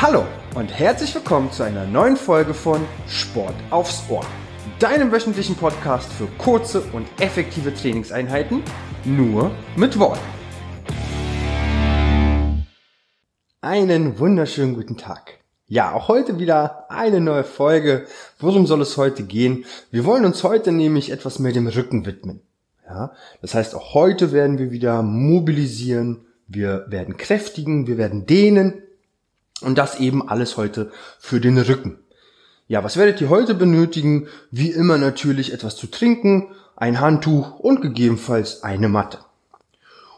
Hallo und herzlich willkommen zu einer neuen Folge von Sport aufs Ohr, deinem wöchentlichen Podcast für kurze und effektive Trainingseinheiten, nur mit Worten. Einen wunderschönen guten Tag. Ja, auch heute wieder eine neue Folge. Worum soll es heute gehen? Wir wollen uns heute nämlich etwas mehr dem Rücken widmen. Ja, das heißt, auch heute werden wir wieder mobilisieren, wir werden kräftigen, wir werden dehnen und das eben alles heute für den Rücken. Ja, was werdet ihr heute benötigen? Wie immer natürlich etwas zu trinken, ein Handtuch und gegebenenfalls eine Matte.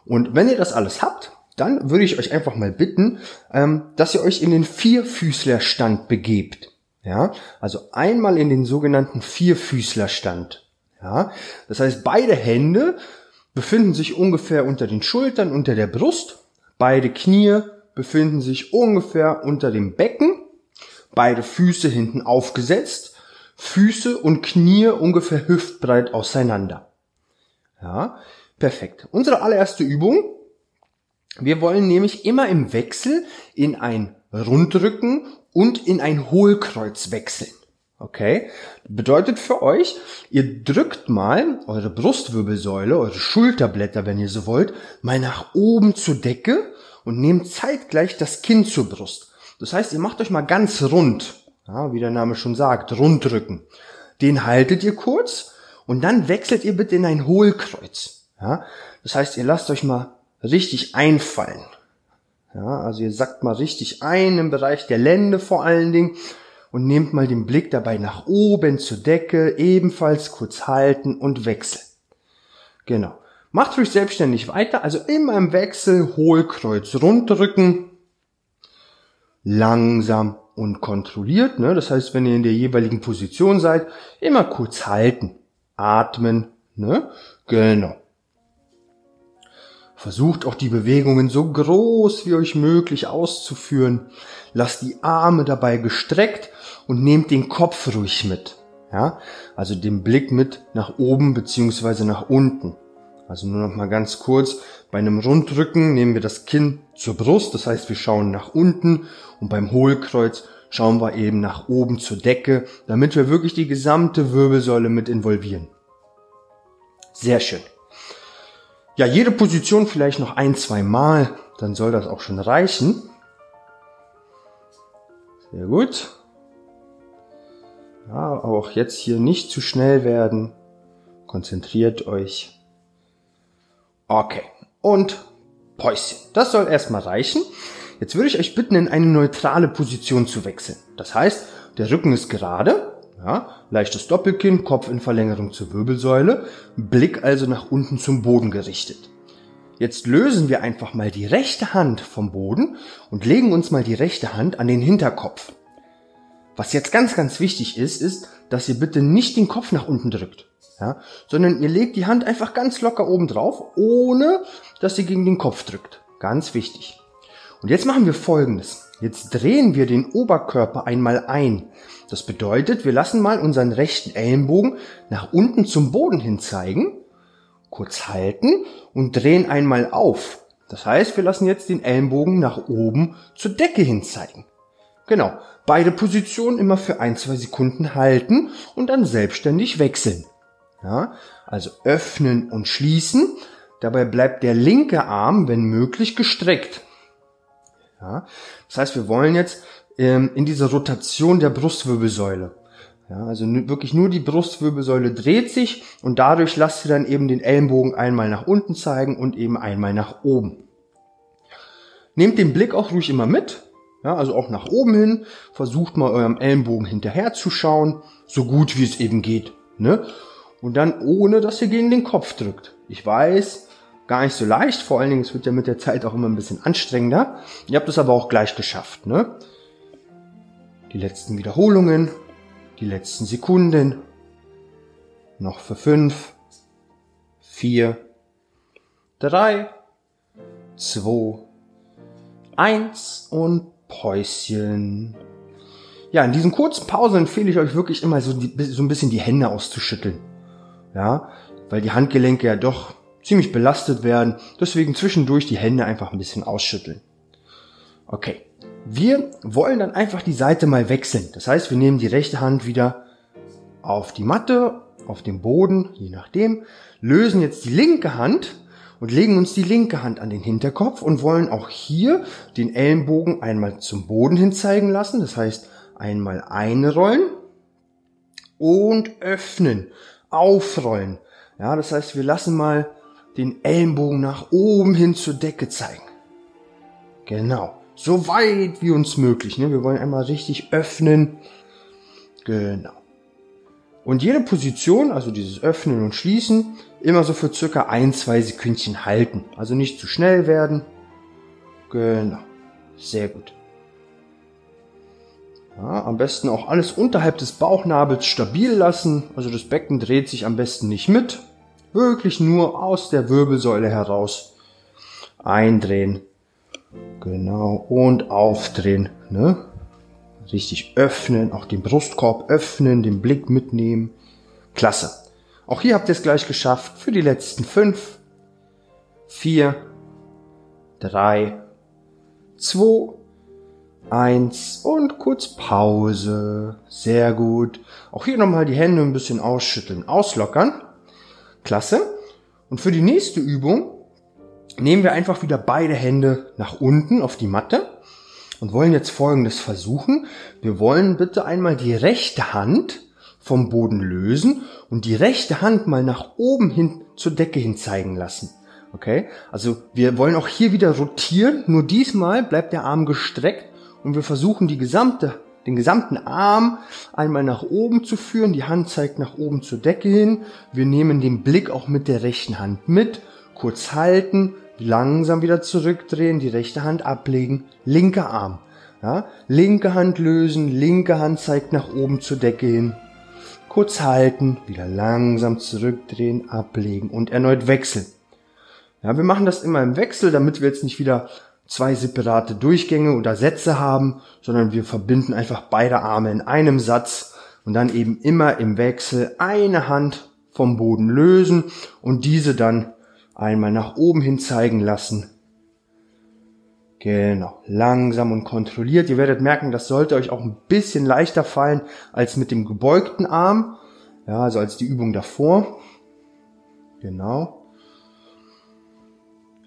Und wenn ihr das alles habt, dann würde ich euch einfach mal bitten, ähm, dass ihr euch in den Vierfüßlerstand begebt. Ja, also einmal in den sogenannten Vierfüßlerstand. Ja, das heißt, beide Hände befinden sich ungefähr unter den Schultern, unter der Brust. Beide Knie befinden sich ungefähr unter dem Becken. Beide Füße hinten aufgesetzt. Füße und Knie ungefähr hüftbreit auseinander. Ja, perfekt. Unsere allererste Übung wir wollen nämlich immer im Wechsel in ein Rundrücken und in ein Hohlkreuz wechseln. Okay? Bedeutet für euch, ihr drückt mal eure Brustwirbelsäule, eure Schulterblätter, wenn ihr so wollt, mal nach oben zur Decke und nehmt zeitgleich das Kinn zur Brust. Das heißt, ihr macht euch mal ganz rund. Ja, wie der Name schon sagt, Rundrücken. Den haltet ihr kurz und dann wechselt ihr bitte in ein Hohlkreuz. Ja, das heißt, ihr lasst euch mal richtig einfallen. Ja, also ihr sackt mal richtig ein im Bereich der Lände vor allen Dingen und nehmt mal den Blick dabei nach oben zur Decke, ebenfalls kurz halten und wechseln. Genau. Macht ruhig selbstständig weiter, also immer im Wechsel Hohlkreuz runterrücken, langsam und kontrolliert. Ne? Das heißt, wenn ihr in der jeweiligen Position seid, immer kurz halten, atmen. Ne? Genau. Versucht auch die Bewegungen so groß wie euch möglich auszuführen. Lasst die Arme dabei gestreckt und nehmt den Kopf ruhig mit. Ja, also den Blick mit nach oben beziehungsweise nach unten. Also nur noch mal ganz kurz. Bei einem Rundrücken nehmen wir das Kinn zur Brust. Das heißt, wir schauen nach unten und beim Hohlkreuz schauen wir eben nach oben zur Decke, damit wir wirklich die gesamte Wirbelsäule mit involvieren. Sehr schön. Ja, jede Position vielleicht noch ein, zwei Mal, dann soll das auch schon reichen. Sehr gut. Ja, auch jetzt hier nicht zu schnell werden. Konzentriert euch. Okay. Und Päuschen. Das soll erstmal reichen. Jetzt würde ich euch bitten, in eine neutrale Position zu wechseln. Das heißt, der Rücken ist gerade, ja, leichtes Doppelkinn, Kopf in Verlängerung zur Wirbelsäule, Blick also nach unten zum Boden gerichtet. Jetzt lösen wir einfach mal die rechte Hand vom Boden und legen uns mal die rechte Hand an den Hinterkopf. Was jetzt ganz, ganz wichtig ist, ist, dass ihr bitte nicht den Kopf nach unten drückt, ja, sondern ihr legt die Hand einfach ganz locker oben drauf, ohne dass ihr gegen den Kopf drückt. Ganz wichtig. Und jetzt machen wir Folgendes. Jetzt drehen wir den Oberkörper einmal ein. Das bedeutet, wir lassen mal unseren rechten Ellenbogen nach unten zum Boden hin zeigen, kurz halten und drehen einmal auf. Das heißt, wir lassen jetzt den Ellenbogen nach oben zur Decke hin zeigen. Genau, beide Positionen immer für ein, zwei Sekunden halten und dann selbstständig wechseln. Ja, also öffnen und schließen. Dabei bleibt der linke Arm, wenn möglich, gestreckt. Ja? Das heißt, wir wollen jetzt ähm, in diese Rotation der Brustwirbelsäule. Ja, also wirklich nur die Brustwirbelsäule dreht sich und dadurch lasst ihr dann eben den Ellenbogen einmal nach unten zeigen und eben einmal nach oben. Nehmt den Blick auch ruhig immer mit, ja, also auch nach oben hin. Versucht mal eurem Ellenbogen hinterher zu schauen, so gut wie es eben geht. Ne? Und dann ohne, dass ihr gegen den Kopf drückt. Ich weiß, gar nicht so leicht. Vor allen Dingen, es wird ja mit der Zeit auch immer ein bisschen anstrengender. Ihr habt es aber auch gleich geschafft. Ne? Die letzten Wiederholungen, die letzten Sekunden. Noch für fünf, vier, drei, zwei, eins und Päuschen. Ja, in diesen kurzen Pausen empfehle ich euch wirklich immer so, die, so ein bisschen die Hände auszuschütteln. Ja, weil die Handgelenke ja doch ziemlich belastet werden. Deswegen zwischendurch die Hände einfach ein bisschen ausschütteln. Okay. Wir wollen dann einfach die Seite mal wechseln. Das heißt, wir nehmen die rechte Hand wieder auf die Matte, auf den Boden, je nachdem, lösen jetzt die linke Hand und legen uns die linke Hand an den Hinterkopf und wollen auch hier den Ellenbogen einmal zum Boden hin zeigen lassen. Das heißt, einmal einrollen und öffnen, aufrollen. Ja, das heißt, wir lassen mal den Ellenbogen nach oben hin zur Decke zeigen. Genau. So weit wie uns möglich. Ne? Wir wollen einmal richtig öffnen. Genau. Und jede Position, also dieses Öffnen und Schließen, immer so für circa ein, zwei Sekündchen halten. Also nicht zu schnell werden. Genau. Sehr gut. Ja, am besten auch alles unterhalb des Bauchnabels stabil lassen. Also das Becken dreht sich am besten nicht mit. Wirklich nur aus der Wirbelsäule heraus eindrehen. Genau. Und aufdrehen. Ne? Richtig öffnen, auch den Brustkorb öffnen, den Blick mitnehmen. Klasse. Auch hier habt ihr es gleich geschafft für die letzten fünf, vier, drei, zwei, eins und kurz Pause. Sehr gut. Auch hier nochmal die Hände ein bisschen ausschütteln, auslockern. Klasse. Und für die nächste Übung nehmen wir einfach wieder beide Hände nach unten auf die Matte und wollen jetzt Folgendes versuchen. Wir wollen bitte einmal die rechte Hand vom Boden lösen und die rechte Hand mal nach oben hin zur Decke hin zeigen lassen. Okay? Also wir wollen auch hier wieder rotieren, nur diesmal bleibt der Arm gestreckt und wir versuchen die gesamte, den gesamten Arm einmal nach oben zu führen. Die Hand zeigt nach oben zur Decke hin. Wir nehmen den Blick auch mit der rechten Hand mit, kurz halten, langsam wieder zurückdrehen, die rechte Hand ablegen, linker Arm. Ja, linke Hand lösen, linke Hand zeigt nach oben zur Decke hin. Kurz halten, wieder langsam zurückdrehen, ablegen und erneut wechseln. Ja, wir machen das immer im Wechsel, damit wir jetzt nicht wieder zwei separate Durchgänge oder Sätze haben, sondern wir verbinden einfach beide Arme in einem Satz und dann eben immer im Wechsel eine Hand vom Boden lösen und diese dann einmal nach oben hin zeigen lassen. Genau, langsam und kontrolliert. Ihr werdet merken, das sollte euch auch ein bisschen leichter fallen als mit dem gebeugten Arm. Ja, also als die Übung davor. Genau.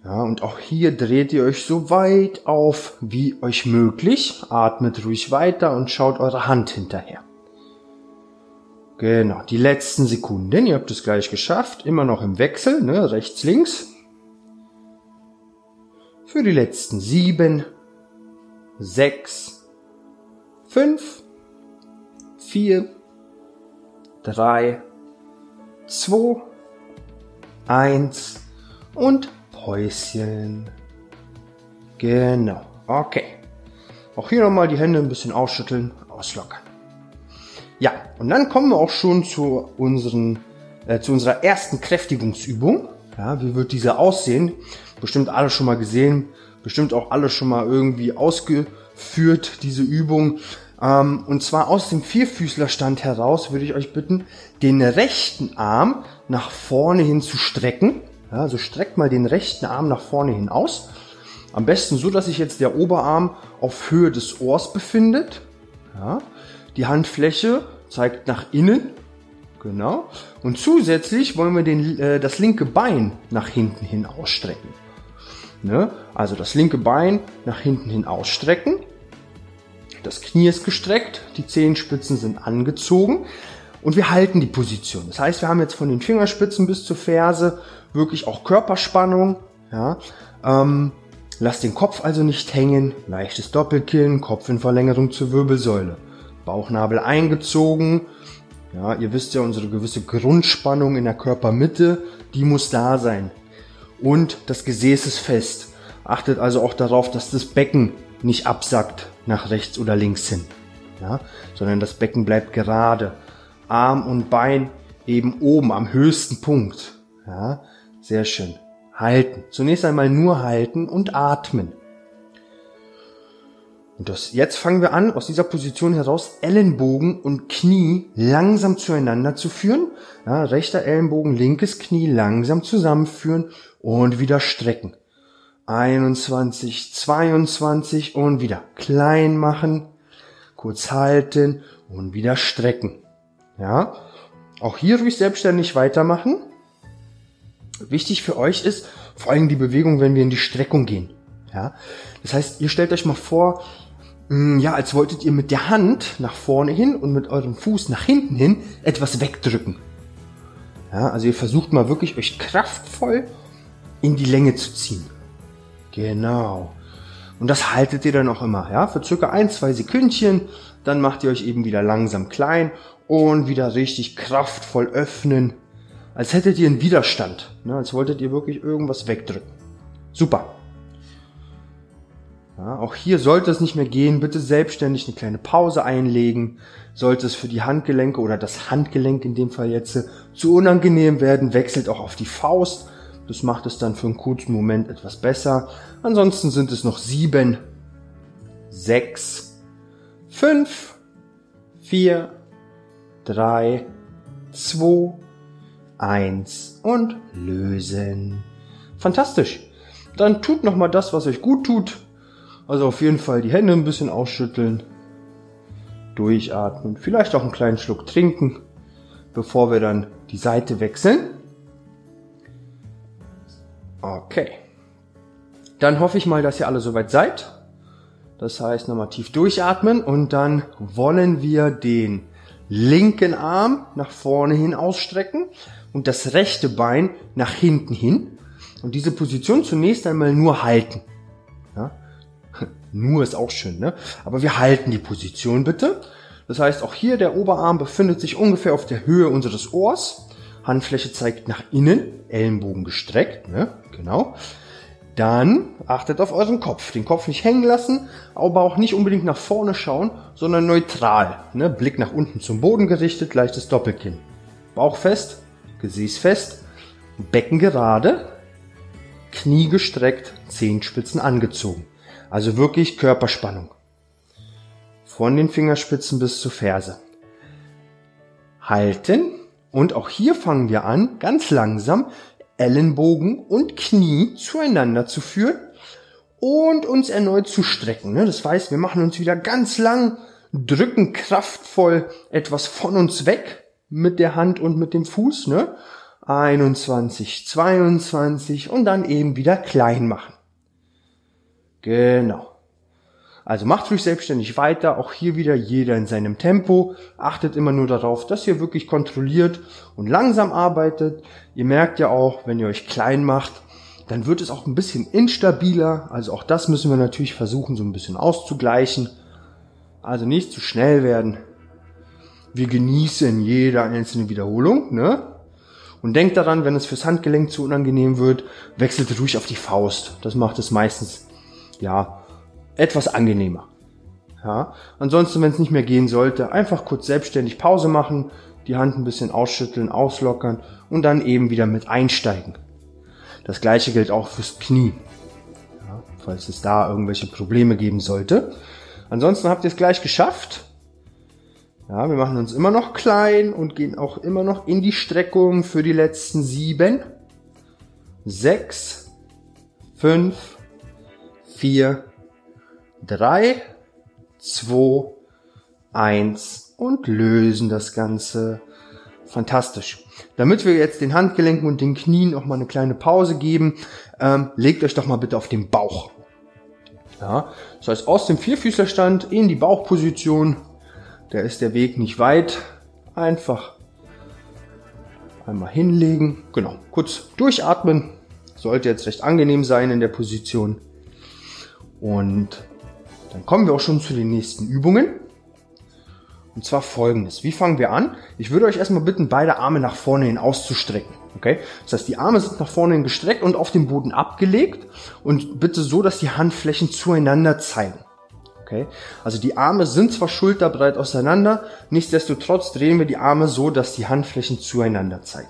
Ja, und auch hier dreht ihr euch so weit auf wie euch möglich. Atmet ruhig weiter und schaut eure Hand hinterher. Genau, die letzten Sekunden. Ihr habt es gleich geschafft. Immer noch im Wechsel, ne? rechts, links. Für die letzten sieben, sechs, fünf, vier, drei, zwei, eins und Päuschen. Genau, okay. Auch hier nochmal die Hände ein bisschen ausschütteln, auslockern. Ja, und dann kommen wir auch schon zu, unseren, äh, zu unserer ersten Kräftigungsübung. Ja, wie wird diese aussehen? Bestimmt alle schon mal gesehen, bestimmt auch alle schon mal irgendwie ausgeführt, diese Übung. Ähm, und zwar aus dem Vierfüßlerstand heraus würde ich euch bitten, den rechten Arm nach vorne hin zu strecken. Ja, also streckt mal den rechten Arm nach vorne hin aus. Am besten so, dass sich jetzt der Oberarm auf Höhe des Ohrs befindet. Ja, die Handfläche zeigt nach innen. Genau. Und zusätzlich wollen wir den, äh, das linke Bein nach hinten hin ausstrecken. Ne? Also das linke Bein nach hinten hin ausstrecken. Das Knie ist gestreckt, die Zehenspitzen sind angezogen und wir halten die Position. Das heißt, wir haben jetzt von den Fingerspitzen bis zur Ferse wirklich auch Körperspannung. Ja? Ähm, lasst den Kopf also nicht hängen, leichtes Doppelkinn, Kopf in Verlängerung zur Wirbelsäule. Bauchnabel eingezogen. Ja, ihr wisst ja, unsere gewisse Grundspannung in der Körpermitte, die muss da sein. Und das Gesäß ist fest. Achtet also auch darauf, dass das Becken nicht absackt nach rechts oder links hin. Ja, sondern das Becken bleibt gerade. Arm und Bein eben oben am höchsten Punkt. Ja, sehr schön. Halten. Zunächst einmal nur halten und atmen. Und das, jetzt fangen wir an, aus dieser Position heraus Ellenbogen und Knie langsam zueinander zu führen. Ja, rechter Ellenbogen, linkes Knie langsam zusammenführen und wieder strecken. 21, 22 und wieder klein machen, kurz halten und wieder strecken. Ja, auch hier ruhig selbstständig weitermachen. Wichtig für euch ist vor allem die Bewegung, wenn wir in die Streckung gehen. Ja, das heißt, ihr stellt euch mal vor, mm, ja, als wolltet ihr mit der Hand nach vorne hin und mit eurem Fuß nach hinten hin etwas wegdrücken. Ja, also ihr versucht mal wirklich euch kraftvoll in die Länge zu ziehen. Genau. Und das haltet ihr dann auch immer, ja, für circa ein, zwei Sekündchen. Dann macht ihr euch eben wieder langsam klein und wieder richtig kraftvoll öffnen. Als hättet ihr einen Widerstand, ne, als wolltet ihr wirklich irgendwas wegdrücken. Super. Ja, auch hier sollte es nicht mehr gehen. Bitte selbstständig eine kleine Pause einlegen. Sollte es für die Handgelenke oder das Handgelenk in dem Fall jetzt zu unangenehm werden, wechselt auch auf die Faust. Das macht es dann für einen kurzen Moment etwas besser. Ansonsten sind es noch sieben, sechs, fünf, vier, drei, zwei, eins und lösen. Fantastisch. Dann tut noch mal das, was euch gut tut. Also auf jeden Fall die Hände ein bisschen ausschütteln, durchatmen, vielleicht auch einen kleinen Schluck trinken, bevor wir dann die Seite wechseln. Okay. Dann hoffe ich mal, dass ihr alle soweit seid. Das heißt, nochmal tief durchatmen und dann wollen wir den linken Arm nach vorne hin ausstrecken und das rechte Bein nach hinten hin. Und diese Position zunächst einmal nur halten. Ja? Nur ist auch schön, ne? Aber wir halten die Position bitte. Das heißt, auch hier der Oberarm befindet sich ungefähr auf der Höhe unseres Ohrs. Handfläche zeigt nach innen, Ellenbogen gestreckt, ne? Genau. Dann achtet auf euren Kopf. Den Kopf nicht hängen lassen, aber auch nicht unbedingt nach vorne schauen, sondern neutral. Ne? Blick nach unten zum Boden gerichtet, leichtes Doppelkinn. Bauch fest, Gesäß fest, Becken gerade, Knie gestreckt, Zehenspitzen angezogen. Also wirklich Körperspannung. Von den Fingerspitzen bis zur Ferse. Halten. Und auch hier fangen wir an, ganz langsam Ellenbogen und Knie zueinander zu führen und uns erneut zu strecken. Ne? Das heißt, wir machen uns wieder ganz lang, drücken kraftvoll etwas von uns weg mit der Hand und mit dem Fuß. Ne? 21, 22 und dann eben wieder klein machen. Genau. Also macht ruhig selbstständig weiter, auch hier wieder jeder in seinem Tempo. Achtet immer nur darauf, dass ihr wirklich kontrolliert und langsam arbeitet. Ihr merkt ja auch, wenn ihr euch klein macht, dann wird es auch ein bisschen instabiler. Also auch das müssen wir natürlich versuchen, so ein bisschen auszugleichen. Also nicht zu schnell werden. Wir genießen jede einzelne Wiederholung, ne? Und denkt daran, wenn es fürs Handgelenk zu unangenehm wird, wechselt ruhig auf die Faust. Das macht es meistens, ja, etwas angenehmer. Ja, ansonsten, wenn es nicht mehr gehen sollte, einfach kurz selbstständig Pause machen, die Hand ein bisschen ausschütteln, auslockern und dann eben wieder mit einsteigen. Das gleiche gilt auch fürs Knie, ja, falls es da irgendwelche Probleme geben sollte. Ansonsten habt ihr es gleich geschafft. Ja, wir machen uns immer noch klein und gehen auch immer noch in die Streckung für die letzten sieben, sechs, fünf, vier, 3, 2, 1 und lösen das Ganze. Fantastisch. Damit wir jetzt den Handgelenken und den Knien noch mal eine kleine Pause geben, ähm, legt euch doch mal bitte auf den Bauch. Ja, das heißt aus dem Vierfüßlerstand in die Bauchposition. Da ist der Weg nicht weit. Einfach einmal hinlegen. Genau, kurz durchatmen. Sollte jetzt recht angenehm sein in der Position. Und dann kommen wir auch schon zu den nächsten Übungen. Und zwar folgendes. Wie fangen wir an? Ich würde euch erstmal bitten, beide Arme nach vorne hin auszustrecken. Okay? Das heißt, die Arme sind nach vorne hin gestreckt und auf dem Boden abgelegt und bitte so, dass die Handflächen zueinander zeigen. Okay? Also die Arme sind zwar schulterbreit auseinander, nichtsdestotrotz drehen wir die Arme so, dass die Handflächen zueinander zeigen.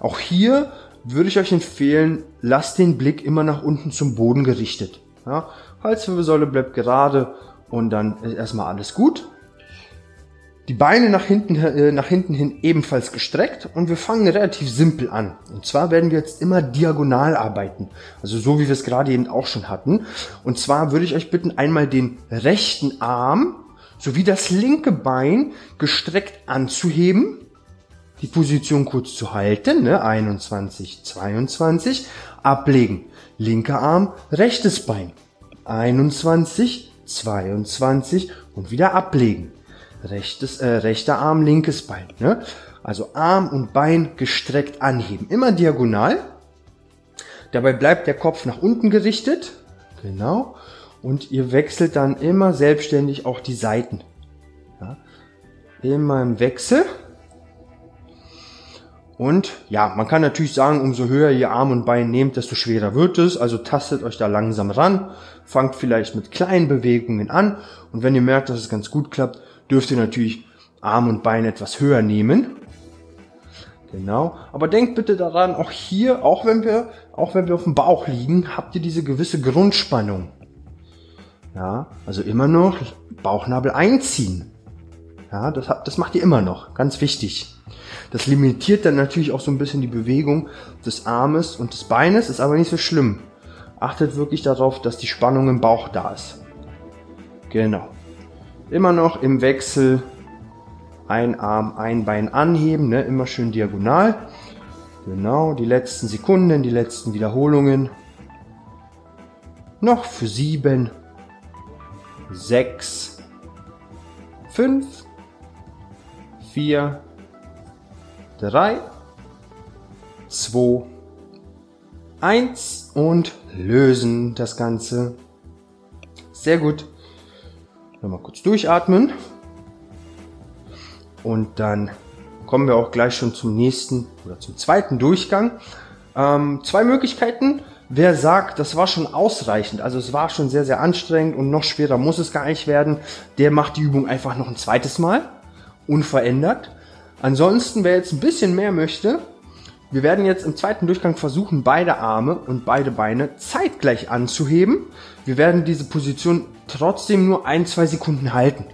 Auch hier würde ich euch empfehlen, lasst den Blick immer nach unten zum Boden gerichtet. Ja? Halswirbelsäule bleibt gerade und dann ist erstmal alles gut. Die Beine nach hinten, äh, nach hinten hin ebenfalls gestreckt und wir fangen relativ simpel an. Und zwar werden wir jetzt immer diagonal arbeiten. Also so wie wir es gerade eben auch schon hatten. Und zwar würde ich euch bitten, einmal den rechten Arm sowie das linke Bein gestreckt anzuheben. Die Position kurz zu halten, ne? 21, 22, ablegen. Linker Arm, rechtes Bein. 21, 22 und wieder ablegen rechtes, äh, rechter Arm, linkes Bein. Ne? Also Arm und Bein gestreckt anheben. Immer diagonal. Dabei bleibt der Kopf nach unten gerichtet. Genau. Und ihr wechselt dann immer selbstständig auch die Seiten. Ja? Immer im Wechsel. Und ja, man kann natürlich sagen, umso höher ihr Arm und Bein nehmt, desto schwerer wird es. Also tastet euch da langsam ran. Fangt vielleicht mit kleinen Bewegungen an. Und wenn ihr merkt, dass es ganz gut klappt, dürft ihr natürlich Arm und Bein etwas höher nehmen. Genau. Aber denkt bitte daran, auch hier, auch wenn wir, auch wenn wir auf dem Bauch liegen, habt ihr diese gewisse Grundspannung. Ja, also immer noch Bauchnabel einziehen. Ja, das, das macht ihr immer noch. Ganz wichtig. Das limitiert dann natürlich auch so ein bisschen die Bewegung des Armes und des Beines, ist aber nicht so schlimm. Achtet wirklich darauf, dass die Spannung im Bauch da ist. Genau. Immer noch im Wechsel ein Arm, ein Bein anheben, ne? immer schön diagonal. Genau, die letzten Sekunden, die letzten Wiederholungen. Noch für sieben, sechs, fünf, vier, drei, zwei, eins und lösen das Ganze. Sehr gut. Nochmal kurz durchatmen. Und dann kommen wir auch gleich schon zum nächsten oder zum zweiten Durchgang. Ähm, zwei Möglichkeiten. Wer sagt, das war schon ausreichend, also es war schon sehr, sehr anstrengend und noch schwerer muss es gar nicht werden, der macht die Übung einfach noch ein zweites Mal, unverändert. Ansonsten, wer jetzt ein bisschen mehr möchte, wir werden jetzt im zweiten Durchgang versuchen, beide Arme und beide Beine zeitgleich anzuheben. Wir werden diese Position trotzdem nur ein, zwei Sekunden halten.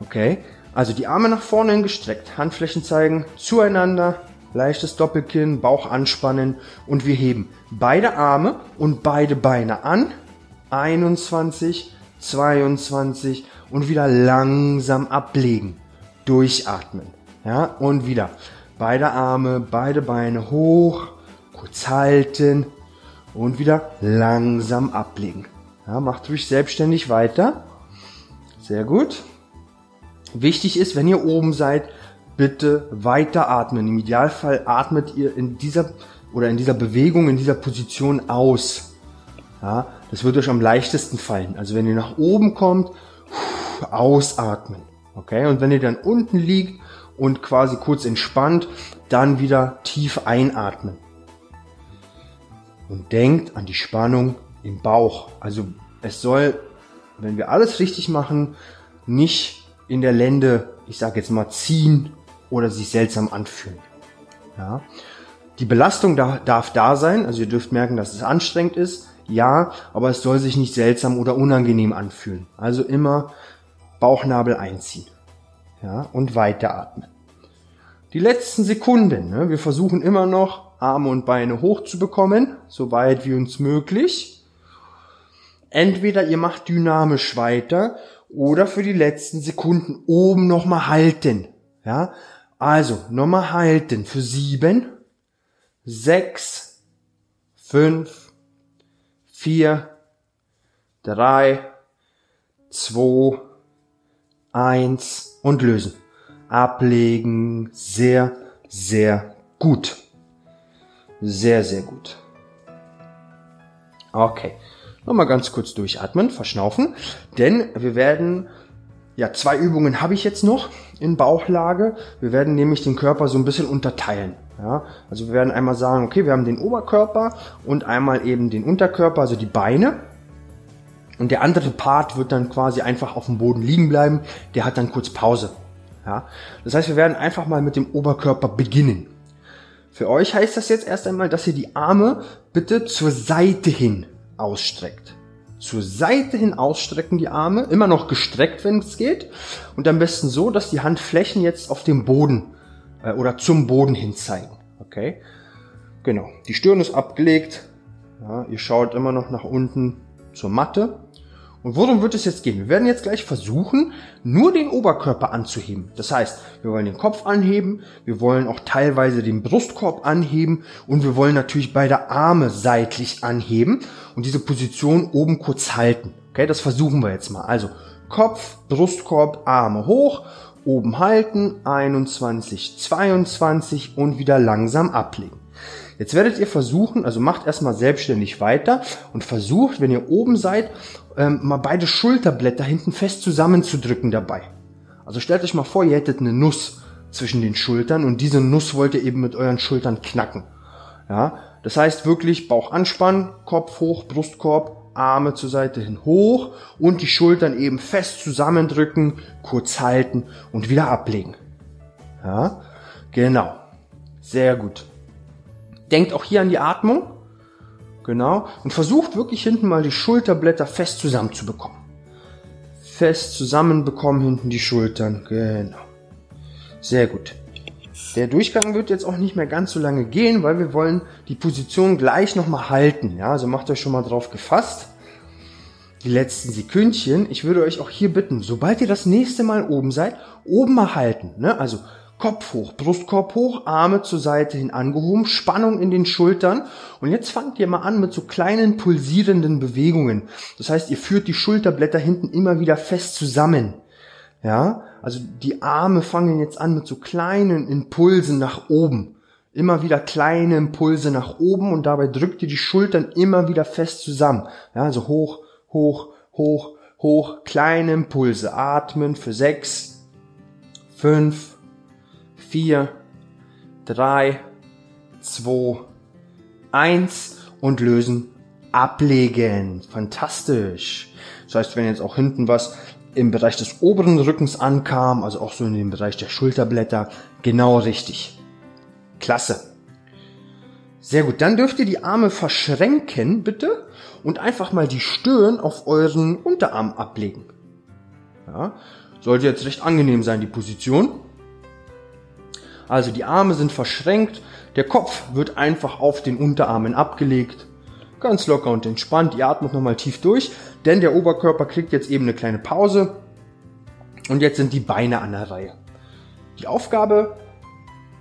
Okay? Also die Arme nach vorne gestreckt, Handflächen zeigen, zueinander, leichtes Doppelkinn, Bauch anspannen und wir heben beide Arme und beide Beine an. 21, 22 und wieder langsam ablegen. Durchatmen. Ja, und wieder beide Arme, beide Beine hoch, kurz halten und wieder langsam ablegen. Ja, macht ruhig selbstständig weiter. Sehr gut. Wichtig ist, wenn ihr oben seid, bitte weiter atmen. Im Idealfall atmet ihr in dieser oder in dieser Bewegung, in dieser Position aus. Ja, das wird euch am leichtesten fallen. Also wenn ihr nach oben kommt, ausatmen. Okay, und wenn ihr dann unten liegt und quasi kurz entspannt, dann wieder tief einatmen. Und denkt an die Spannung im Bauch. Also es soll, wenn wir alles richtig machen, nicht in der Lände, ich sage jetzt mal, ziehen oder sich seltsam anfühlen. Ja. Die Belastung da, darf da sein, also ihr dürft merken, dass es anstrengend ist, ja, aber es soll sich nicht seltsam oder unangenehm anfühlen. Also immer Bauchnabel einziehen. Ja, und weiteratmen. Die letzten Sekunden, ne, wir versuchen immer noch Arme und Beine hoch zu bekommen, soweit wie uns möglich. Entweder ihr macht dynamisch weiter oder für die letzten Sekunden oben nochmal halten. Ja, also nochmal halten für sieben, sechs, fünf, vier, drei, zwei, eins und lösen. Ablegen. Sehr, sehr gut. Sehr, sehr gut. Okay. Nochmal ganz kurz durchatmen, verschnaufen. Denn wir werden, ja, zwei Übungen habe ich jetzt noch in Bauchlage. Wir werden nämlich den Körper so ein bisschen unterteilen. Ja, also wir werden einmal sagen, okay, wir haben den Oberkörper und einmal eben den Unterkörper, also die Beine. Und der andere Part wird dann quasi einfach auf dem Boden liegen bleiben. Der hat dann kurz Pause. Ja, das heißt, wir werden einfach mal mit dem Oberkörper beginnen. Für euch heißt das jetzt erst einmal, dass ihr die Arme bitte zur Seite hin ausstreckt. zur Seite hin ausstrecken, die Arme, immer noch gestreckt, wenn es geht. Und am besten so, dass die Handflächen jetzt auf dem Boden äh, oder zum Boden hin zeigen. Okay? Genau. Die Stirn ist abgelegt. Ja, ihr schaut immer noch nach unten zur Matte. Und worum wird es jetzt gehen? Wir werden jetzt gleich versuchen, nur den Oberkörper anzuheben. Das heißt, wir wollen den Kopf anheben, wir wollen auch teilweise den Brustkorb anheben und wir wollen natürlich beide Arme seitlich anheben und diese Position oben kurz halten. Okay, das versuchen wir jetzt mal. Also Kopf, Brustkorb, Arme hoch, oben halten, 21, 22 und wieder langsam ablegen. Jetzt werdet ihr versuchen, also macht erstmal selbstständig weiter und versucht, wenn ihr oben seid, ähm, mal beide Schulterblätter hinten fest zusammenzudrücken dabei. Also stellt euch mal vor, ihr hättet eine Nuss zwischen den Schultern und diese Nuss wollt ihr eben mit euren Schultern knacken. Ja, das heißt wirklich Bauch anspannen, Kopf hoch, Brustkorb, Arme zur Seite hin hoch und die Schultern eben fest zusammendrücken, kurz halten und wieder ablegen. Ja, genau. Sehr gut. Denkt auch hier an die Atmung. Genau. Und versucht wirklich hinten mal die Schulterblätter fest zusammenzubekommen. Fest zusammenbekommen hinten die Schultern. Genau. Sehr gut. Der Durchgang wird jetzt auch nicht mehr ganz so lange gehen, weil wir wollen die Position gleich nochmal halten. Ja, also macht euch schon mal drauf gefasst. Die letzten Sekündchen. Ich würde euch auch hier bitten, sobald ihr das nächste Mal oben seid, oben mal halten. Ne? Also Kopf hoch, Brustkorb hoch, Arme zur Seite hin angehoben, Spannung in den Schultern. Und jetzt fangt ihr mal an mit so kleinen pulsierenden Bewegungen. Das heißt, ihr führt die Schulterblätter hinten immer wieder fest zusammen. Ja, also die Arme fangen jetzt an mit so kleinen Impulsen nach oben. Immer wieder kleine Impulse nach oben und dabei drückt ihr die Schultern immer wieder fest zusammen. Ja, also hoch, hoch, hoch, hoch, kleine Impulse. Atmen für sechs, fünf, 4, 3, 2, 1 und lösen, ablegen. Fantastisch. Das heißt, wenn jetzt auch hinten was im Bereich des oberen Rückens ankam, also auch so in dem Bereich der Schulterblätter, genau richtig. Klasse. Sehr gut, dann dürft ihr die Arme verschränken, bitte, und einfach mal die Stirn auf euren Unterarm ablegen. Ja, sollte jetzt recht angenehm sein, die Position. Also die Arme sind verschränkt, der Kopf wird einfach auf den Unterarmen abgelegt. Ganz locker und entspannt, ihr atmet nochmal tief durch, denn der Oberkörper kriegt jetzt eben eine kleine Pause. Und jetzt sind die Beine an der Reihe. Die Aufgabe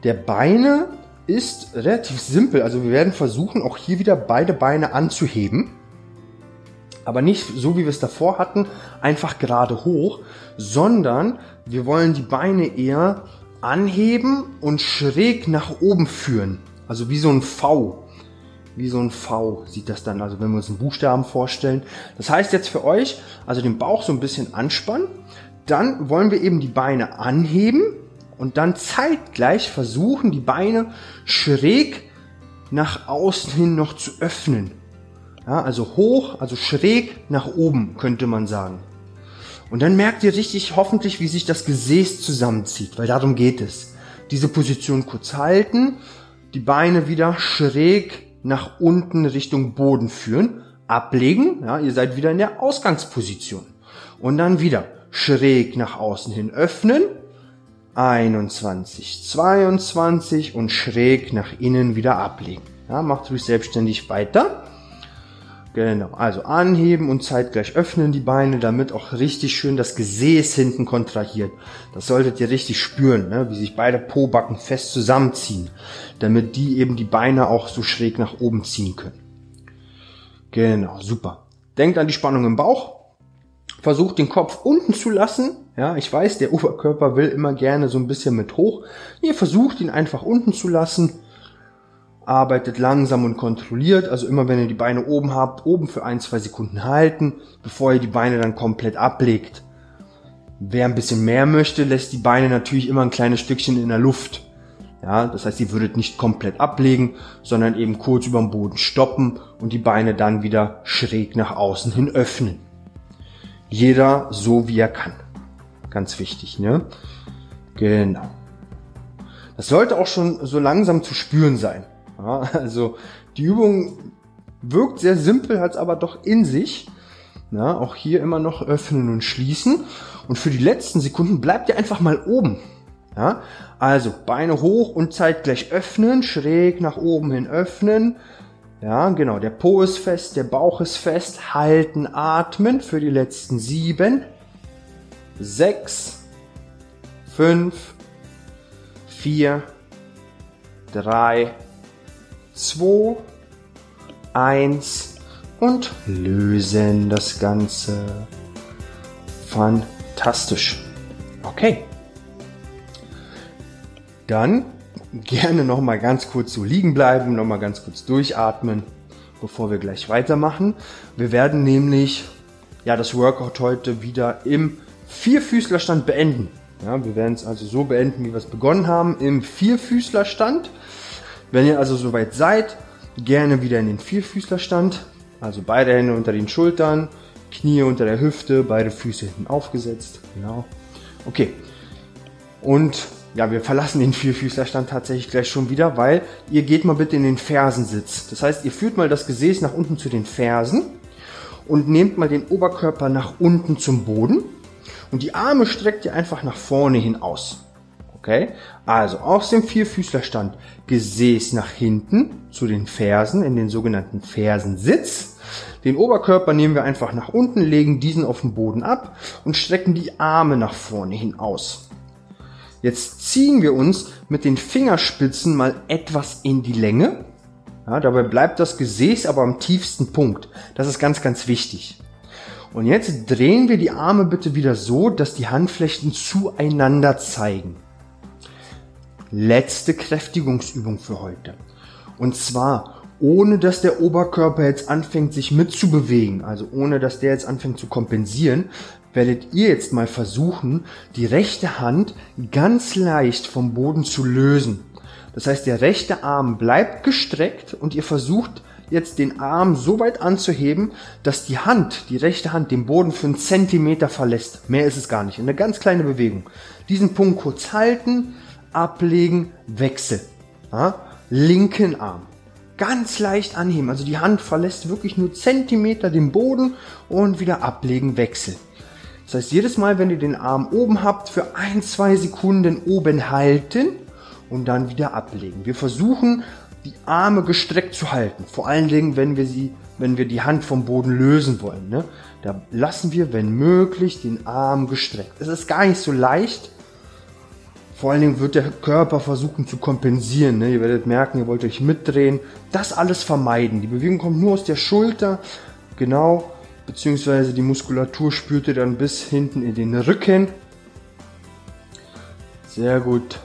der Beine ist relativ simpel. Also wir werden versuchen, auch hier wieder beide Beine anzuheben. Aber nicht so, wie wir es davor hatten, einfach gerade hoch, sondern wir wollen die Beine eher anheben und schräg nach oben führen. Also wie so ein V. Wie so ein V sieht das dann, also wenn wir uns einen Buchstaben vorstellen. Das heißt jetzt für euch, also den Bauch so ein bisschen anspannen. Dann wollen wir eben die Beine anheben und dann zeitgleich versuchen, die Beine schräg nach außen hin noch zu öffnen. Ja, also hoch, also schräg nach oben, könnte man sagen. Und dann merkt ihr richtig hoffentlich, wie sich das Gesäß zusammenzieht, weil darum geht es. Diese Position kurz halten, die Beine wieder schräg nach unten Richtung Boden führen, ablegen, ja, ihr seid wieder in der Ausgangsposition. Und dann wieder schräg nach außen hin öffnen, 21, 22 und schräg nach innen wieder ablegen. Ja, macht ruhig selbstständig weiter. Genau, also anheben und zeitgleich öffnen die Beine, damit auch richtig schön das Gesäß hinten kontrahiert. Das solltet ihr richtig spüren, ne? wie sich beide Pobacken fest zusammenziehen, damit die eben die Beine auch so schräg nach oben ziehen können. Genau, super. Denkt an die Spannung im Bauch. Versucht den Kopf unten zu lassen. Ja, ich weiß, der Oberkörper will immer gerne so ein bisschen mit hoch. Ihr versucht ihn einfach unten zu lassen arbeitet langsam und kontrolliert. Also immer wenn ihr die Beine oben habt, oben für ein, zwei Sekunden halten, bevor ihr die Beine dann komplett ablegt. Wer ein bisschen mehr möchte, lässt die Beine natürlich immer ein kleines Stückchen in der Luft. Ja, das heißt, ihr würdet nicht komplett ablegen, sondern eben kurz über dem Boden stoppen und die Beine dann wieder schräg nach außen hin öffnen. Jeder so wie er kann. Ganz wichtig, ne? Genau. Das sollte auch schon so langsam zu spüren sein. Ja, also die Übung wirkt sehr simpel, hat es aber doch in sich. Ja, auch hier immer noch öffnen und schließen. Und für die letzten Sekunden bleibt ihr einfach mal oben. Ja, also Beine hoch und zeitgleich öffnen, schräg nach oben hin öffnen. Ja, genau, der Po ist fest, der Bauch ist fest. Halten, atmen für die letzten sieben, sechs, fünf, vier, drei, zwei, eins und lösen das Ganze. Fantastisch. Okay. Dann gerne noch mal ganz kurz so liegen bleiben, noch mal ganz kurz durchatmen, bevor wir gleich weitermachen. Wir werden nämlich ja das Workout heute wieder im Vierfüßlerstand beenden. Ja, wir werden es also so beenden, wie wir es begonnen haben, im Vierfüßlerstand. Wenn ihr also soweit seid, gerne wieder in den Vierfüßlerstand. Also beide Hände unter den Schultern, Knie unter der Hüfte, beide Füße hinten aufgesetzt. Genau. Okay. Und ja, wir verlassen den Vierfüßlerstand tatsächlich gleich schon wieder, weil ihr geht mal bitte in den Fersensitz. Das heißt, ihr führt mal das Gesäß nach unten zu den Fersen und nehmt mal den Oberkörper nach unten zum Boden und die Arme streckt ihr einfach nach vorne hin aus. Okay? Also aus dem Vierfüßlerstand Gesäß nach hinten zu den Fersen in den sogenannten Fersensitz. Den Oberkörper nehmen wir einfach nach unten, legen diesen auf den Boden ab und strecken die Arme nach vorne hin aus. Jetzt ziehen wir uns mit den Fingerspitzen mal etwas in die Länge. Ja, dabei bleibt das Gesäß aber am tiefsten Punkt. Das ist ganz, ganz wichtig. Und jetzt drehen wir die Arme bitte wieder so, dass die Handflächen zueinander zeigen. Letzte Kräftigungsübung für heute. Und zwar ohne dass der Oberkörper jetzt anfängt, sich mitzubewegen, also ohne dass der jetzt anfängt zu kompensieren, werdet ihr jetzt mal versuchen, die rechte Hand ganz leicht vom Boden zu lösen. Das heißt, der rechte Arm bleibt gestreckt und ihr versucht jetzt den Arm so weit anzuheben, dass die Hand, die rechte Hand, den Boden für einen Zentimeter verlässt. Mehr ist es gar nicht. Eine ganz kleine Bewegung. Diesen Punkt kurz halten, ablegen, wechseln. Ja? Linken Arm. Ganz leicht anheben. Also die Hand verlässt wirklich nur Zentimeter den Boden und wieder ablegen, wechseln. Das heißt, jedes Mal, wenn ihr den Arm oben habt, für ein, zwei Sekunden oben halten und dann wieder ablegen. Wir versuchen, die Arme gestreckt zu halten. Vor allen Dingen, wenn wir sie, wenn wir die Hand vom Boden lösen wollen. Ne? Da lassen wir, wenn möglich, den Arm gestreckt. Es ist gar nicht so leicht. Vor allen Dingen wird der Körper versuchen zu kompensieren. Ne? Ihr werdet merken, ihr wollt euch mitdrehen. Das alles vermeiden. Die Bewegung kommt nur aus der Schulter. Genau beziehungsweise die Muskulatur spürte dann bis hinten in den Rücken. Sehr gut.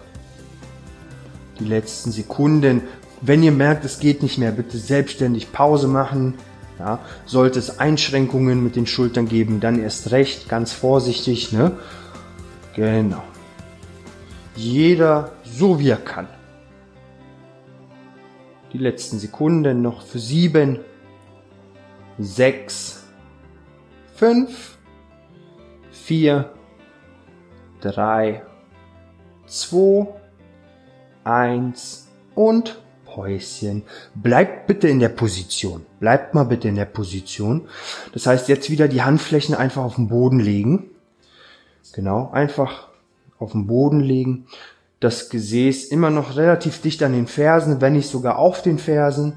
Die letzten Sekunden. Wenn ihr merkt, es geht nicht mehr, bitte selbstständig Pause machen. Ja, sollte es Einschränkungen mit den Schultern geben, dann erst recht, ganz vorsichtig. Ne? Genau. Jeder so wie er kann. Die letzten Sekunden noch für sieben, sechs, 5, 4, 3, 2, 1 und Päuschen. Bleibt bitte in der Position. Bleibt mal bitte in der Position. Das heißt, jetzt wieder die Handflächen einfach auf den Boden legen. Genau, einfach auf den Boden legen. Das Gesäß immer noch relativ dicht an den Fersen, wenn nicht sogar auf den Fersen.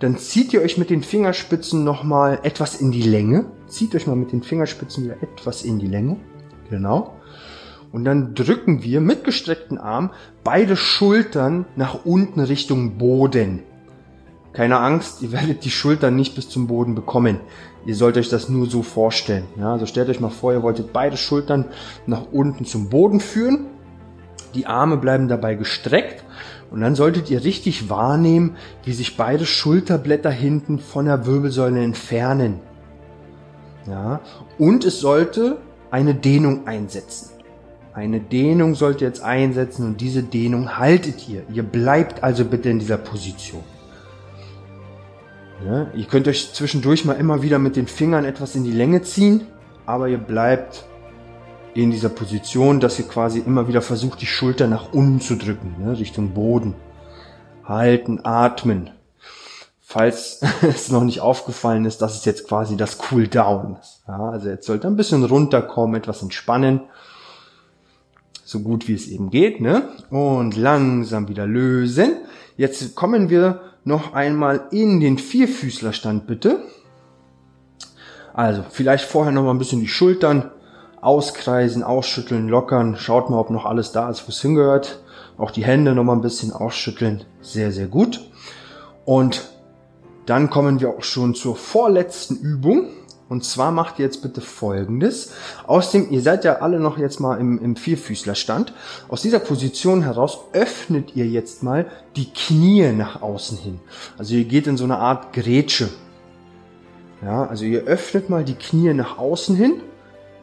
Dann zieht ihr euch mit den Fingerspitzen nochmal etwas in die Länge. Zieht euch mal mit den Fingerspitzen wieder etwas in die Länge. Genau. Und dann drücken wir mit gestreckten Arm beide Schultern nach unten Richtung Boden. Keine Angst, ihr werdet die Schultern nicht bis zum Boden bekommen. Ihr sollt euch das nur so vorstellen. Ja, also stellt euch mal vor, ihr wolltet beide Schultern nach unten zum Boden führen. Die Arme bleiben dabei gestreckt und dann solltet ihr richtig wahrnehmen, wie sich beide Schulterblätter hinten von der Wirbelsäule entfernen. Ja, und es sollte eine Dehnung einsetzen. Eine Dehnung sollte jetzt einsetzen und diese Dehnung haltet ihr. Ihr bleibt also bitte in dieser Position. Ja, ihr könnt euch zwischendurch mal immer wieder mit den Fingern etwas in die Länge ziehen, aber ihr bleibt in dieser Position, dass ihr quasi immer wieder versucht, die Schulter nach unten zu drücken, ne, Richtung Boden. Halten, atmen. falls es noch nicht aufgefallen ist, das ist jetzt quasi das Cool Down. Ja, also jetzt sollte ein bisschen runterkommen, etwas entspannen. So gut wie es eben geht, ne? Und langsam wieder lösen. Jetzt kommen wir noch einmal in den Vierfüßlerstand, bitte. Also, vielleicht vorher noch mal ein bisschen die Schultern auskreisen, ausschütteln, lockern. Schaut mal, ob noch alles da ist, wo es hingehört. Auch die Hände noch mal ein bisschen ausschütteln. Sehr, sehr gut. Und dann kommen wir auch schon zur vorletzten Übung. Und zwar macht ihr jetzt bitte folgendes. Aus dem, ihr seid ja alle noch jetzt mal im, im Vierfüßlerstand. Aus dieser Position heraus öffnet ihr jetzt mal die Knie nach außen hin. Also ihr geht in so eine Art Grätsche. Ja, also ihr öffnet mal die Knie nach außen hin.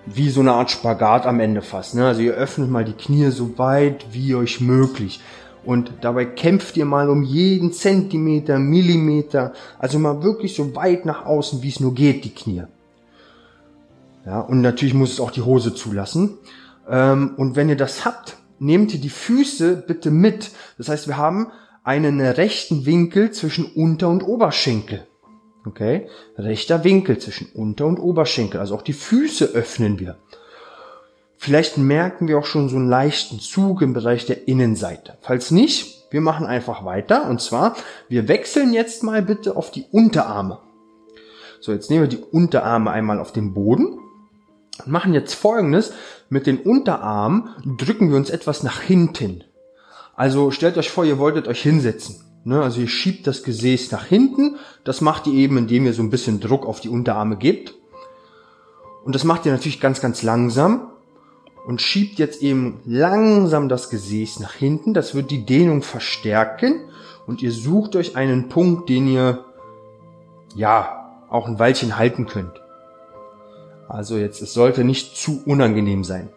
Wie so eine Art Spagat am Ende fast. Ne? Also ihr öffnet mal die Knie so weit wie euch möglich. Und dabei kämpft ihr mal um jeden Zentimeter, Millimeter, also mal wirklich so weit nach außen, wie es nur geht, die Knie. Ja, und natürlich muss es auch die Hose zulassen. Ähm, und wenn ihr das habt, nehmt ihr die Füße bitte mit. Das heißt, wir haben einen rechten Winkel zwischen Unter- und Oberschenkel. Okay? Rechter Winkel zwischen Unter- und Oberschenkel. Also auch die Füße öffnen wir. Vielleicht merken wir auch schon so einen leichten Zug im Bereich der Innenseite. Falls nicht, wir machen einfach weiter. Und zwar, wir wechseln jetzt mal bitte auf die Unterarme. So, jetzt nehmen wir die Unterarme einmal auf den Boden und machen jetzt folgendes. Mit den Unterarmen drücken wir uns etwas nach hinten. Also stellt euch vor, ihr wolltet euch hinsetzen. Ne? Also ihr schiebt das Gesäß nach hinten. Das macht ihr eben, indem ihr so ein bisschen Druck auf die Unterarme gebt. Und das macht ihr natürlich ganz, ganz langsam und schiebt jetzt eben langsam das Gesäß nach hinten. Das wird die Dehnung verstärken und ihr sucht euch einen Punkt, den ihr ja auch ein Weilchen halten könnt. Also jetzt, es sollte nicht zu unangenehm sein.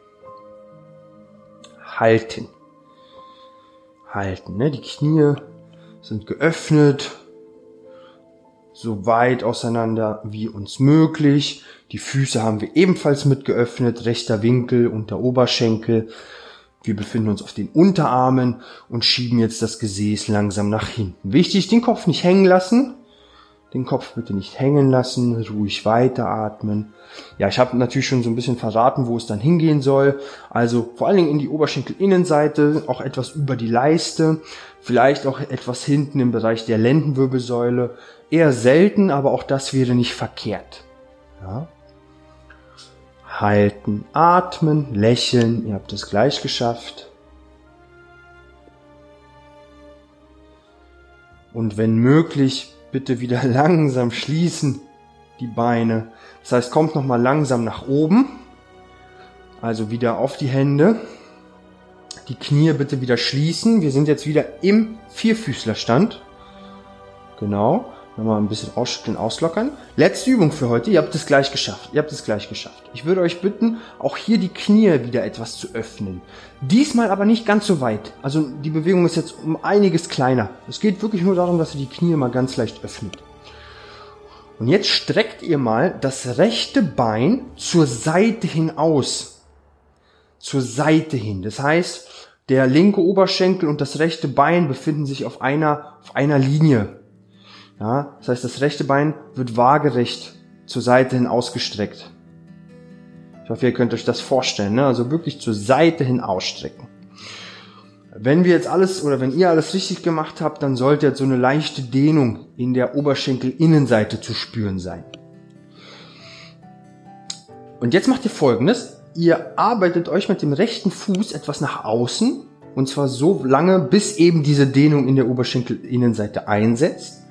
Halten. Halten, ne? Die Knie sind geöffnet, so weit auseinander wie uns möglich. Die Füße haben wir ebenfalls mit geöffnet, rechter Winkel unter Oberschenkel. Wir befinden uns auf den Unterarmen und schieben jetzt das Gesäß langsam nach hinten. Wichtig, den Kopf nicht hängen lassen. Den Kopf bitte nicht hängen lassen, ruhig weiteratmen. Ja, ich habe natürlich schon so ein bisschen verraten, wo es dann hingehen soll. Also vor allen Dingen in die Oberschenkelinnenseite, auch etwas über die Leiste, vielleicht auch etwas hinten im Bereich der Lendenwirbelsäule. Eher selten, aber auch das wäre nicht verkehrt. Ja. Halten, atmen, lächeln. Ihr habt es gleich geschafft. Und wenn möglich, bitte wieder langsam schließen die Beine. Das heißt, kommt nochmal langsam nach oben. Also wieder auf die Hände. Die Knie bitte wieder schließen. Wir sind jetzt wieder im Vierfüßlerstand. Genau. Nochmal ein bisschen ausschütteln, auslockern. Letzte Übung für heute. Ihr habt es gleich geschafft. Ihr habt es gleich geschafft. Ich würde euch bitten, auch hier die Knie wieder etwas zu öffnen. Diesmal aber nicht ganz so weit. Also die Bewegung ist jetzt um einiges kleiner. Es geht wirklich nur darum, dass ihr die Knie mal ganz leicht öffnet. Und jetzt streckt ihr mal das rechte Bein zur Seite hin aus. Zur Seite hin. Das heißt, der linke Oberschenkel und das rechte Bein befinden sich auf einer, auf einer Linie. Ja, das heißt, das rechte Bein wird waagerecht zur Seite hin ausgestreckt. Ich hoffe, ihr könnt euch das vorstellen. Ne? Also wirklich zur Seite hin ausstrecken. Wenn wir jetzt alles oder wenn ihr alles richtig gemacht habt, dann sollte jetzt so eine leichte Dehnung in der Oberschenkelinnenseite zu spüren sein. Und jetzt macht ihr folgendes. Ihr arbeitet euch mit dem rechten Fuß etwas nach außen und zwar so lange, bis eben diese Dehnung in der Oberschenkelinnenseite einsetzt.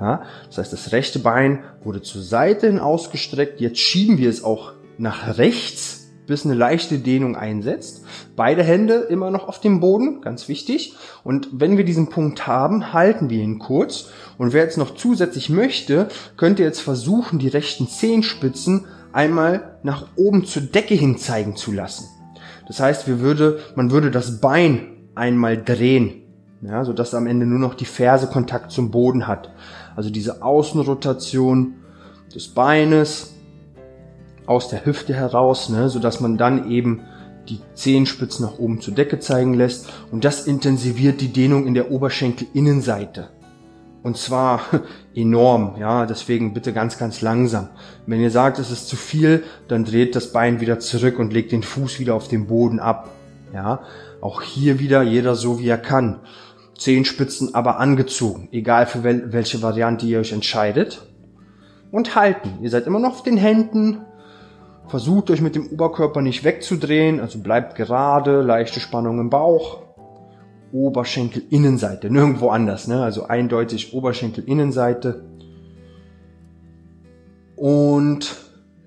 Ja, das heißt, das rechte Bein wurde zur Seite hin ausgestreckt. Jetzt schieben wir es auch nach rechts, bis eine leichte Dehnung einsetzt. Beide Hände immer noch auf dem Boden, ganz wichtig. Und wenn wir diesen Punkt haben, halten wir ihn kurz. Und wer jetzt noch zusätzlich möchte, könnte jetzt versuchen, die rechten Zehenspitzen einmal nach oben zur Decke hin zeigen zu lassen. Das heißt, wir würde, man würde das Bein einmal drehen, ja, so dass am Ende nur noch die Ferse Kontakt zum Boden hat. Also diese Außenrotation des Beines aus der Hüfte heraus, ne, so dass man dann eben die Zehenspitzen nach oben zur Decke zeigen lässt und das intensiviert die Dehnung in der Oberschenkelinnenseite. Und zwar enorm, ja, deswegen bitte ganz, ganz langsam. Wenn ihr sagt, es ist zu viel, dann dreht das Bein wieder zurück und legt den Fuß wieder auf den Boden ab. Ja, auch hier wieder jeder so wie er kann. Zehenspitzen aber angezogen, egal für wel welche Variante ihr euch entscheidet. Und halten. Ihr seid immer noch auf den Händen. Versucht euch mit dem Oberkörper nicht wegzudrehen, also bleibt gerade, leichte Spannung im Bauch. Oberschenkel Innenseite, nirgendwo anders, ne? Also eindeutig Oberschenkel Innenseite. Und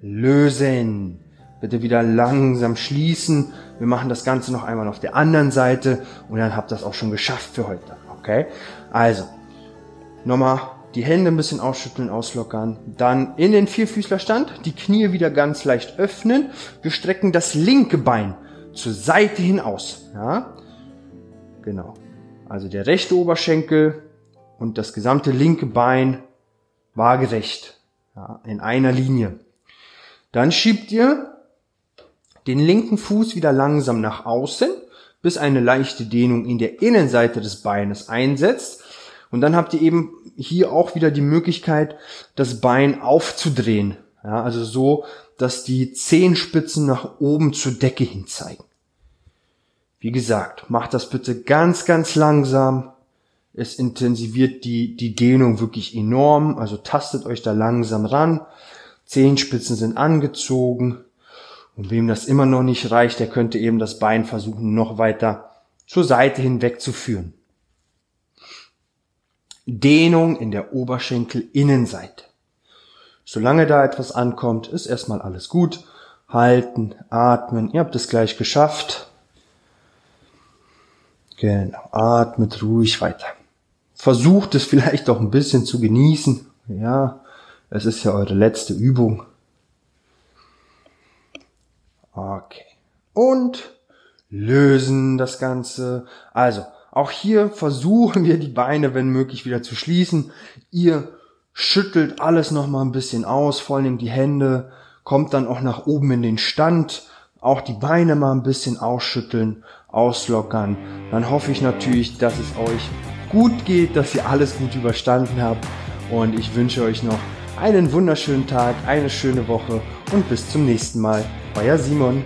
lösen. Bitte wieder langsam schließen. Wir machen das Ganze noch einmal auf der anderen Seite und dann habt ihr das auch schon geschafft für heute. Okay? Also, nochmal die Hände ein bisschen ausschütteln, auslockern. Dann in den Vierfüßlerstand, die Knie wieder ganz leicht öffnen. Wir strecken das linke Bein zur Seite hin aus. Ja? Genau. Also der rechte Oberschenkel und das gesamte linke Bein waagerecht. Ja, in einer Linie. Dann schiebt ihr den linken Fuß wieder langsam nach außen, bis eine leichte Dehnung in der Innenseite des Beines einsetzt. Und dann habt ihr eben hier auch wieder die Möglichkeit, das Bein aufzudrehen. Ja, also so, dass die Zehenspitzen nach oben zur Decke hin zeigen. Wie gesagt, macht das bitte ganz, ganz langsam. Es intensiviert die, die Dehnung wirklich enorm. Also tastet euch da langsam ran. Zehenspitzen sind angezogen. Und wem das immer noch nicht reicht, der könnte eben das Bein versuchen, noch weiter zur Seite hinweg zu führen. Dehnung in der Oberschenkelinnenseite. Solange da etwas ankommt, ist erstmal alles gut. Halten, atmen. Ihr habt es gleich geschafft. Genau. Atmet ruhig weiter. Versucht es vielleicht auch ein bisschen zu genießen. Ja, es ist ja eure letzte Übung. Okay. Und lösen das Ganze. Also, auch hier versuchen wir die Beine, wenn möglich, wieder zu schließen. Ihr schüttelt alles nochmal ein bisschen aus, vor allem die Hände, kommt dann auch nach oben in den Stand, auch die Beine mal ein bisschen ausschütteln, auslockern. Dann hoffe ich natürlich, dass es euch gut geht, dass ihr alles gut überstanden habt und ich wünsche euch noch einen wunderschönen Tag, eine schöne Woche und bis zum nächsten Mal. Euer Simon.